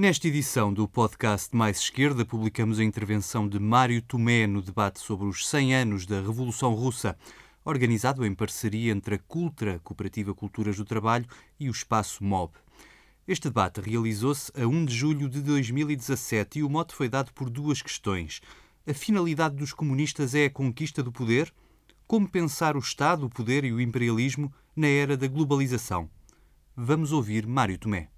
Nesta edição do podcast Mais Esquerda, publicamos a intervenção de Mário Tomé no debate sobre os 100 anos da Revolução Russa, organizado em parceria entre a Cultra, Cooperativa Culturas do Trabalho, e o Espaço MOB. Este debate realizou-se a 1 de julho de 2017 e o mote foi dado por duas questões. A finalidade dos comunistas é a conquista do poder? Como pensar o Estado, o poder e o imperialismo na era da globalização? Vamos ouvir Mário Tomé.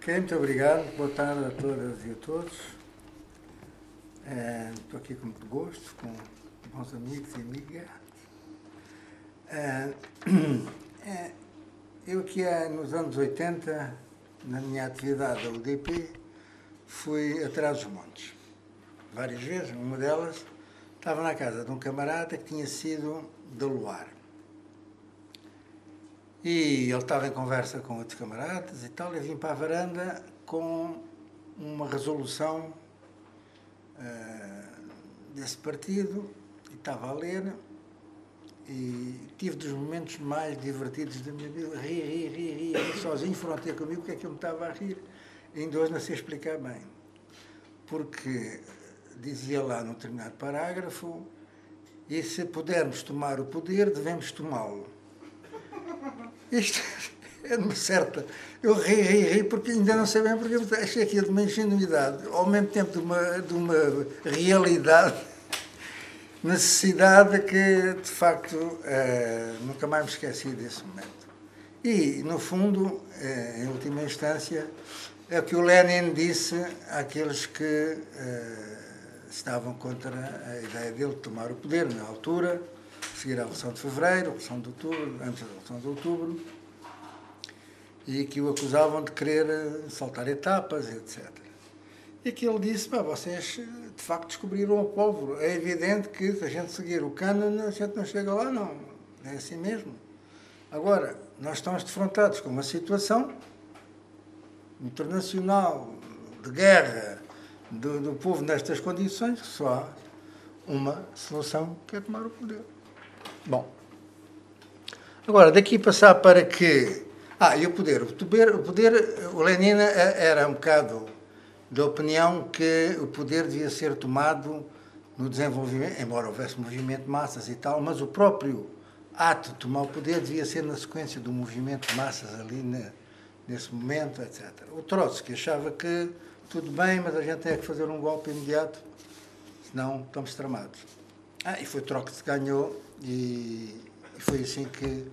Ok, muito obrigado. Boa tarde a todas e a todos. É, estou aqui com muito gosto, com bons amigos e amigas. É, é, eu que nos anos 80, na minha atividade da UDP, fui atrás dos montes. Várias vezes, uma delas estava na casa de um camarada que tinha sido da Luar. E ele estava em conversa com outros camaradas e tal, e vim para a varanda com uma resolução uh, desse partido, e estava a ler, e tive dos momentos mais divertidos da minha vida, ri, ri, ri, ri, sozinho, ter comigo porque é que eu me estava a rir. Ainda hoje não sei explicar bem. Porque dizia lá num determinado parágrafo, e se pudermos tomar o poder, devemos tomá-lo. Isto é uma certa. Eu ri, ri, ri, porque ainda não sei bem porque achei aquilo de uma ingenuidade, ao mesmo tempo de uma, de uma realidade, necessidade que, de facto, eh, nunca mais me esqueci desse momento. E, no fundo, eh, em última instância, é o que o Lenin disse àqueles que eh, estavam contra a ideia dele de tomar o poder na altura seguir a Revolução de Fevereiro, Revolução de Outubro, antes da Revolução de Outubro, e que o acusavam de querer eh, saltar etapas, etc. E que ele disse, vocês de facto descobriram a pólvora. É evidente que se a gente seguir o cânone, a gente não chega lá, não. É assim mesmo. Agora, nós estamos defrontados com uma situação internacional de guerra do, do povo nestas condições, só há uma solução que é tomar o poder. Bom, agora daqui passar para que. Ah, e o poder. O poder, o, poder, o Lenin era um bocado da opinião que o poder devia ser tomado no desenvolvimento, embora houvesse movimento de massas e tal, mas o próprio ato de tomar o poder devia ser na sequência do movimento de massas ali nesse momento, etc. O Trotsky achava que tudo bem, mas a gente tem que fazer um golpe imediato, senão estamos tramados. Ah, e foi Trotsky que ganhou e, e foi assim que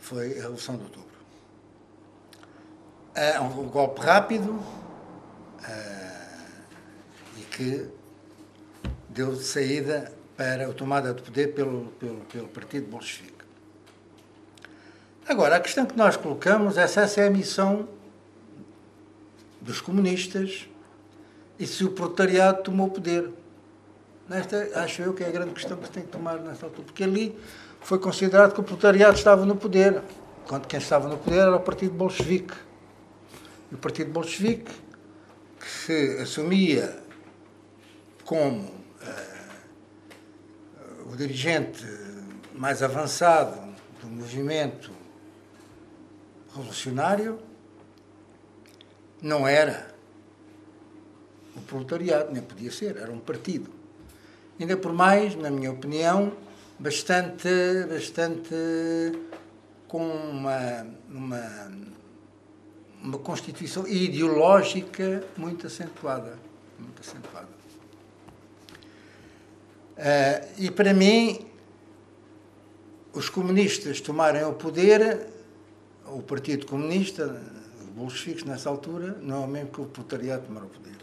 foi a Revolução de Outubro. É um, golpe rápido uh, e que deu saída para a tomada de poder pelo, pelo, pelo Partido Bolchevique. Agora, a questão que nós colocamos é se essa é a missão dos comunistas e se o proletariado tomou poder. Nesta, acho eu que é a grande questão que se tem que tomar nesta altura, porque ali foi considerado que o proletariado estava no poder, enquanto quem estava no poder era o Partido Bolchevique. E o Partido Bolchevique, que se assumia como uh, o dirigente mais avançado do movimento revolucionário, não era o proletariado, nem podia ser, era um partido ainda por mais, na minha opinião, bastante, bastante com uma, uma, uma constituição ideológica muito acentuada. Muito acentuada. Uh, e para mim, os comunistas tomarem o poder, o Partido Comunista, os bolcheviques nessa altura, não é mesmo que o proletariado tomar o poder.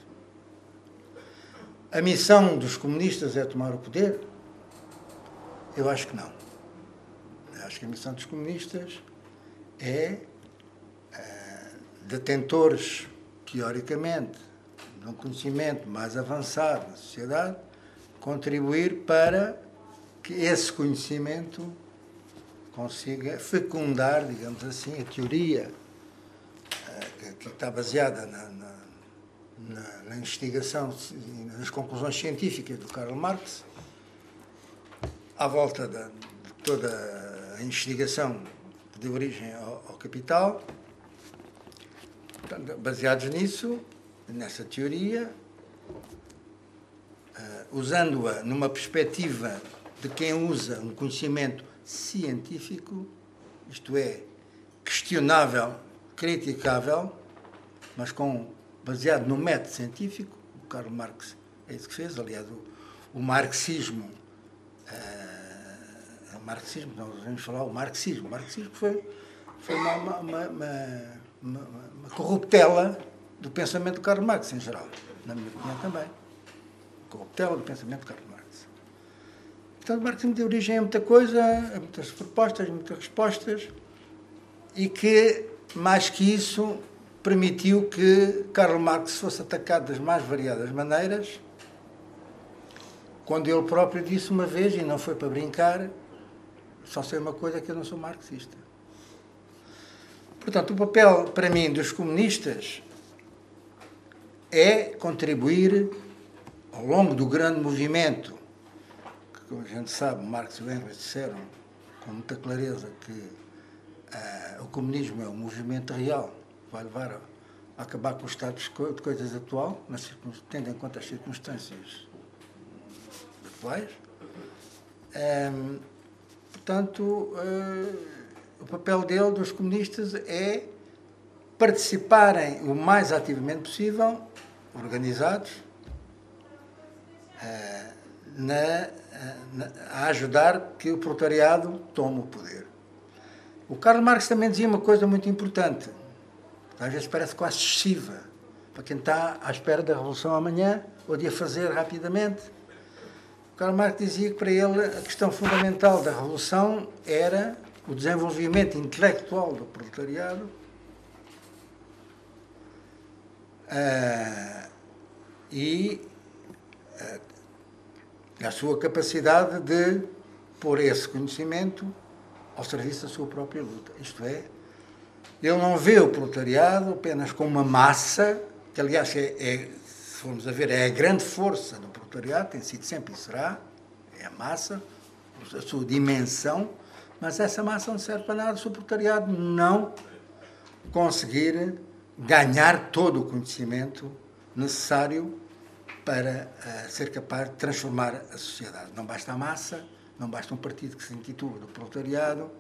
A missão dos comunistas é tomar o poder? Eu acho que não. Eu acho que a missão dos comunistas é, é detentores, teoricamente, de um conhecimento mais avançado da sociedade, contribuir para que esse conhecimento consiga fecundar, digamos assim, a teoria eh, que está baseada na, na na, na investigação, nas conclusões científicas do Karl Marx, à volta de, de toda a investigação que deu origem ao, ao, Capital, baseados nisso, nessa teoria, uh, usando-a numa perspectiva de quem usa um conhecimento científico, isto é, questionável, criticável, mas com, baseado no método científico, o Karl Marx é isso que fez, aliás, o, o marxismo, uh, marxismo, nós vamos falar o marxismo, o marxismo foi, foi uma, uma, uma, uma, uma corruptela do pensamento de Karl Marx em geral, na minha opinião também. Corruptela do pensamento de Karl Marx. Portanto, o marxismo deu origem a muita coisa, a muitas propostas, a muitas respostas, e que, mais que isso, permitiu que Karl Marx fosse atacado das mais variadas maneiras, quando ele próprio disse uma vez, e não foi para brincar, só sei uma coisa, que eu não sou marxista. Portanto, o papel, para mim, dos comunistas é contribuir, ao longo do grande movimento como a gente sabe, Marx e Engels disseram com muita clareza que uh, o comunismo é um movimento real, vai levar a, acabar com o estado de coisas atual, mas tendo em conta as circunstâncias atuais. Um, ehm, portanto, uh, o papel dele, dos comunistas, é participarem o mais ativamente possível, organizados, uh, na a ajudar que o proletariado tome o poder. O Karl Marx também dizia uma coisa muito importante, às vezes parece quase excessiva, para quem está à espera da revolução amanhã ou de a fazer rapidamente. Karl Marx dizia que para ele a questão fundamental da revolução era o desenvolvimento intelectual do proletariado uh, e uh, a sua capacidade de pôr esse conhecimento ao serviço da sua própria luta. Isto é, ele não vê o proletariado apenas como uma massa, que aliás, é, é, se formos a ver, é a grande força do proletariado, tem sido sempre e será, é a massa, a sua dimensão, mas essa massa não serve para nada se o proletariado não conseguir ganhar todo o conhecimento necessário para uh, ser capaz de transformar a sociedade. Não basta a massa, não basta um partido que se intitula do proletariado,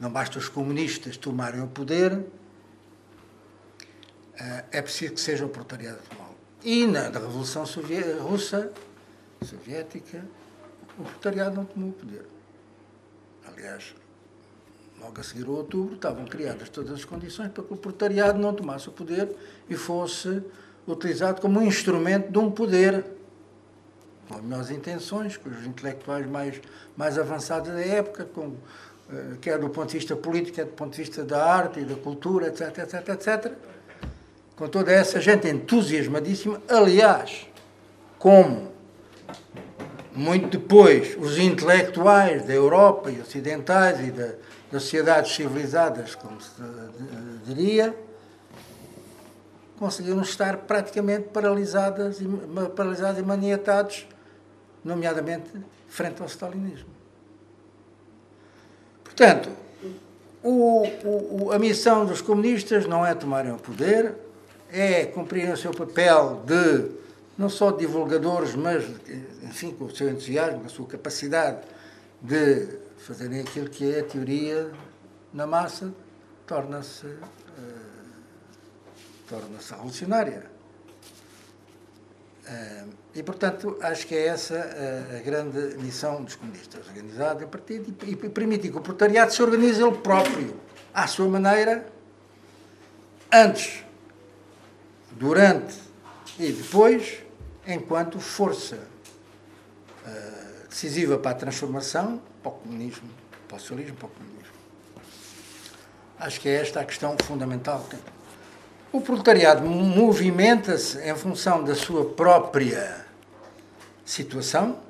não basta os comunistas tomarem o poder, uh, é preciso que seja o proletariado a tomá-lo. E na, Revolução Russa, Soviética, o proletariado não tomou o poder. Aliás, logo a seguir ao outubro, estavam criadas todas as condições para que o proletariado não tomasse o poder e fosse utilizado como um instrumento de um poder, com as melhores intenções, com os intelectuais mais, mais avançados da época, com, eh, quer do ponto de vista político, quer do ponto de vista da arte e da cultura, etc, etc, etc. Com toda essa gente entusiasmadíssima, aliás, como muito depois os intelectuais da Europa e ocidentais e da, das sociedades civilizadas, como se diria, conseguiram estar praticamente paralisadas e, paralisados e maniatados, nomeadamente frente ao stalinismo. Portanto, o, o, a missão dos comunistas não é tomarem o poder, é cumprirem o seu papel de, não só divulgadores, mas, enfim, com o seu entusiasmo, com a sua capacidade de fazerem aquilo que é a teoria na massa, torna-se torna-se revolucionária. E, portanto, acho que é essa a grande missão dos comunistas, organizar o partido e permitir que o proletariado se organize ele próprio, à sua maneira, antes, durante e depois, enquanto força decisiva para a transformação, para o comunismo, para o socialismo, para o comunismo. Acho que é esta a questão fundamental. O proletariado movimenta-se em função da sua própria situação,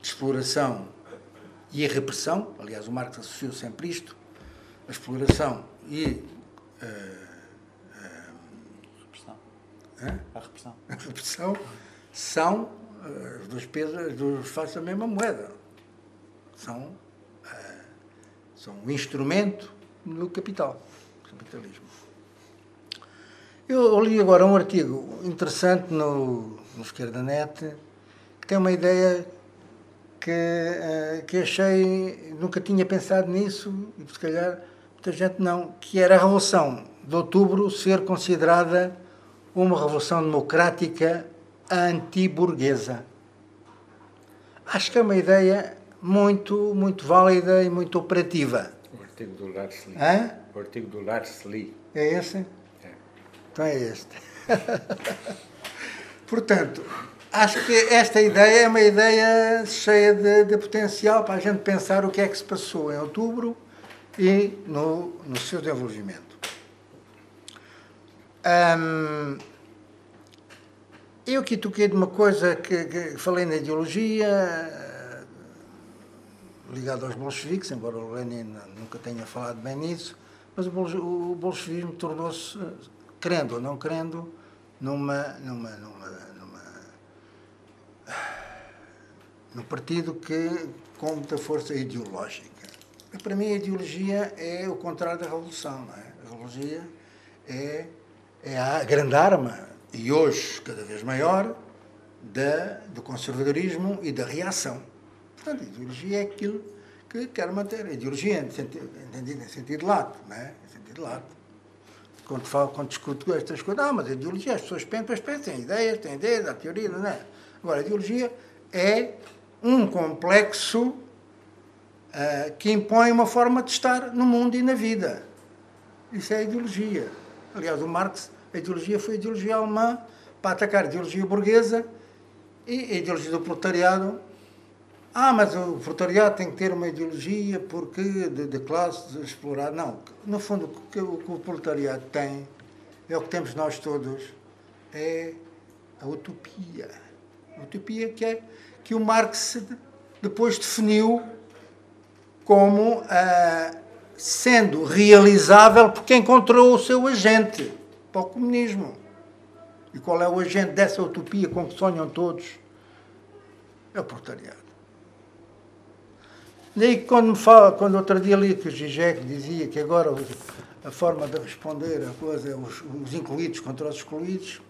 de exploração e repressão. Aliás, o Marx associou sempre isto, a exploração e uh, uh, repressão. A repressão. A repressão são uh, as duas faces da mesma moeda. São, são um instrumento no capital, capitalismo. Eu li agora um artigo interessante no, no Esquerda Net que tem uma ideia que, uh, que achei, nunca tinha pensado nisso, e se calhar muita gente não, que era a Revolução de Outubro ser considerada uma revolução democrática anti-burguesa. Acho que é uma ideia muito, muito válida e muito operativa. O artigo do Lars Lee. Hã? O artigo do Lars Lee. É esse? Então é este. Portanto, acho que esta ideia é uma ideia cheia de, de, potencial para a gente pensar o que é que se passou em outubro e no, no seu desenvolvimento. Hum, eu aqui toquei de uma coisa que, que falei na ideologia, ligado aos bolcheviques, embora o Lenin nunca tenha falado bem nisso, mas o bolchevismo tornou-se, querendo ou não querendo, numa, numa, numa, numa, num partido que com muita força ideológica. E para mim a ideologia é o contrário da revolução. Não é? A ideologia é, é a grande arma e hoje cada vez maior, da, do conservadorismo e da reação. Portanto, a ideologia é aquilo que quer manter. A ideologia, entendido em sentido lato, não é? Em sentido lato. Quando, falo, quando discuto estas coisas, ah, mas a ideologia, as pessoas pensam, pensam, têm ideias, têm ideias, há teoria, não é? Agora, a ideologia é um complexo uh, que impõe uma forma de estar no mundo e na vida. Isso é a ideologia. Aliás, o Marx a ideologia foi a ideologia alemã para atacar a ideologia burguesa e a ideologia do proletariado. Ah, mas o proletariado tem que ter uma ideologia porque de, de classe explorada. Não, no fundo, o que, o que o proletariado tem é o que temos nós todos, é a utopia. A utopia que é que o Marx depois definiu como ah, sendo realizável porque encontrou o seu agente para o comunismo. E qual é o agente dessa utopia com que sonham todos? É o proletariado. Daí quando me fala, quando outro dia li que o Zizek dizia que agora a forma de responder a coisa é os, os incluídos contra os excluídos,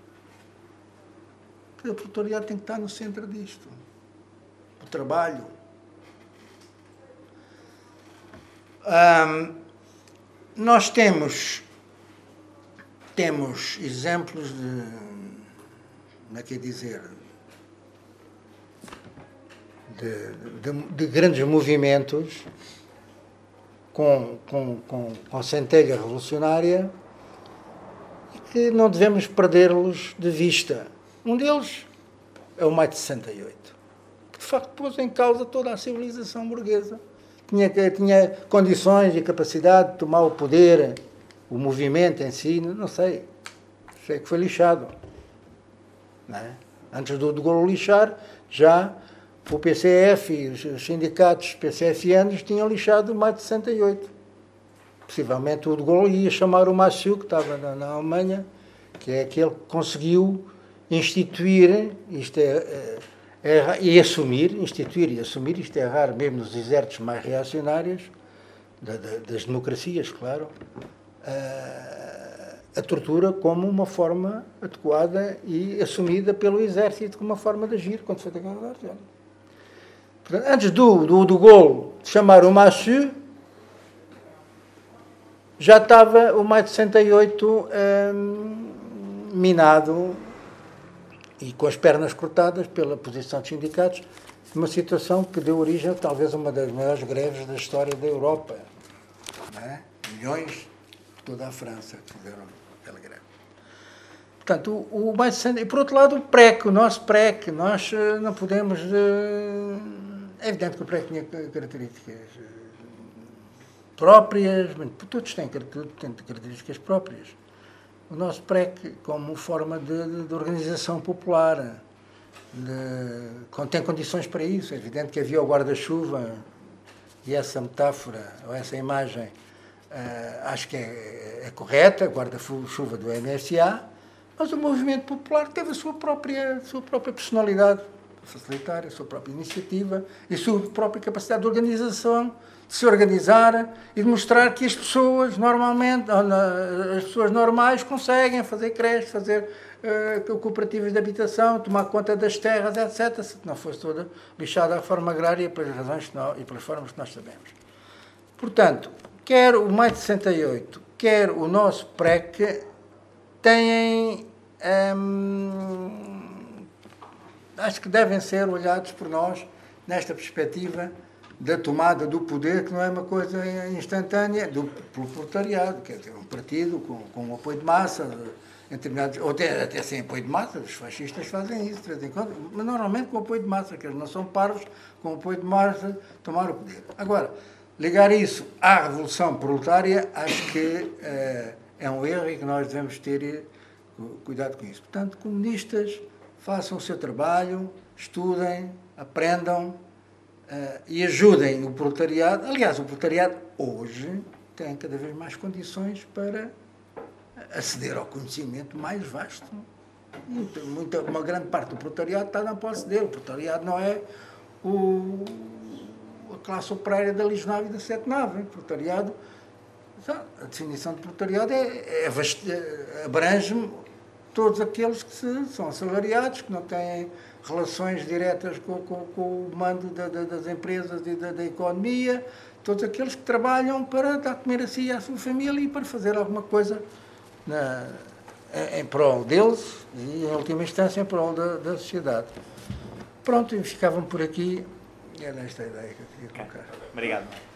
o proletariado tem que estar no centro disto. O trabalho. nós temos temos exemplos de, como é que é dizer, de, de, de grandes movimentos com, com, com, com centelha revolucionária e que não devemos perdê-los de vista. Um deles é o Maio de 68, que de facto pôs em causa toda a civilização burguesa. Tinha, tinha condições e capacidade de tomar o poder o movimento em si, não sei. Sei que foi lixado. É? Antes do de Gaulle lixar, já o PCF os sindicatos PCFNs tinham lixado mais de 68. Possivelmente o de Gaulle ia chamar o Massiu, que estava na, na, Alemanha, que é aquele que conseguiu instituir, isto é, é, é, e assumir, instituir e assumir, isto é raro mesmo nos exércitos mais reacionários, da, da, das democracias, claro, a tortura como uma forma adequada e assumida pelo exército como uma forma de agir quando foi a guerra da Argélia. Antes do, do, do gol chamar o Machu, já estava o mais de 68 hum, minado e com as pernas cortadas pela posição dos sindicatos, uma situação que deu origem a talvez uma das maiores greves da história da Europa. É? Milhões toda a França fizeram aquela greve. Portanto, o, o mais e por outro lado o PREC, o nosso PREC, nós eh, não podemos. Eh, é evidente que o PREC tinha características eh, próprias, todos têm características próprias. O nosso PREC, como forma de, de organização popular, de, tem condições para isso. É evidente que havia o guarda-chuva e essa metáfora, ou essa imagem, Uh, acho que é, é correta, guarda-chuva do MSA, mas o movimento popular teve a sua própria, sua própria personalidade. Facilitar a sua própria iniciativa e a sua própria capacidade de organização, de se organizar e de mostrar que as pessoas normalmente, as pessoas normais conseguem fazer creches, fazer uh, cooperativas de habitação, tomar conta das terras, etc. Se não fosse toda lixada a reforma agrária pelas razões nós, e pelas formas que nós sabemos. Portanto, quer o Mais de 68, quer o nosso PREC, têm. Hum, acho que devem ser olhados por nós nesta perspectiva da tomada do poder, que não é uma coisa instantânea, do, proletariado, quer dizer, um partido com, com um apoio de massa, em determinados, ou até, até sem apoio de massa, os fascistas fazem isso de vez em quando, mas normalmente com apoio de massa, que eles não são parvos, com apoio de massa, tomar o poder. Agora, ligar isso à revolução proletária, acho que é, é um erro e que nós devemos ter eh, cuidado com isso. Portanto, comunistas, façam o seu trabalho, estudem, aprendam, uh, e ajudem o proletariado. Aliás, o proletariado hoje tem cada vez mais condições para aceder ao conhecimento mais vasto. Muita, uma grande parte do proletariado está na posse dele. O proletariado não é o, a classe operária da Lisnave e da Sete Nave. O proletariado, a definição de proletariado é, é, abrange todos aqueles que se, são assalariados, que não têm relações diretas com, com, com o mando da, da, das empresas e da, da, economia, todos aqueles que trabalham para dar comer a si e à sua família e para fazer alguma coisa na, em, em prol deles e, em última instância, em prol da, da sociedade. Pronto, e ficavam por aqui. Era esta a ideia que eu queria colocar. Obrigado.